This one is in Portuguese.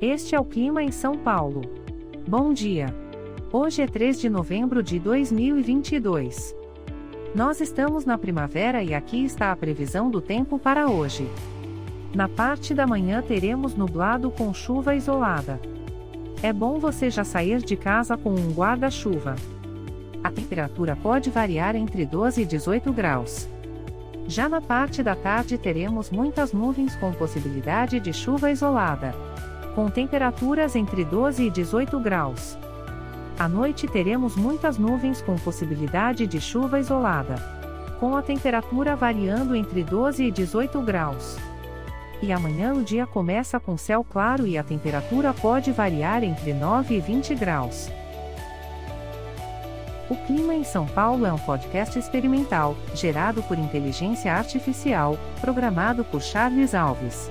Este é o clima em São Paulo. Bom dia. Hoje é 3 de novembro de 2022. Nós estamos na primavera e aqui está a previsão do tempo para hoje. Na parte da manhã teremos nublado com chuva isolada. É bom você já sair de casa com um guarda-chuva. A temperatura pode variar entre 12 e 18 graus. Já na parte da tarde teremos muitas nuvens com possibilidade de chuva isolada com temperaturas entre 12 e 18 graus. À noite teremos muitas nuvens com possibilidade de chuva isolada. Com a temperatura variando entre 12 e 18 graus. E amanhã o dia começa com céu claro e a temperatura pode variar entre 9 e 20 graus. O Clima em São Paulo é um podcast experimental, gerado por inteligência artificial, programado por Charles Alves.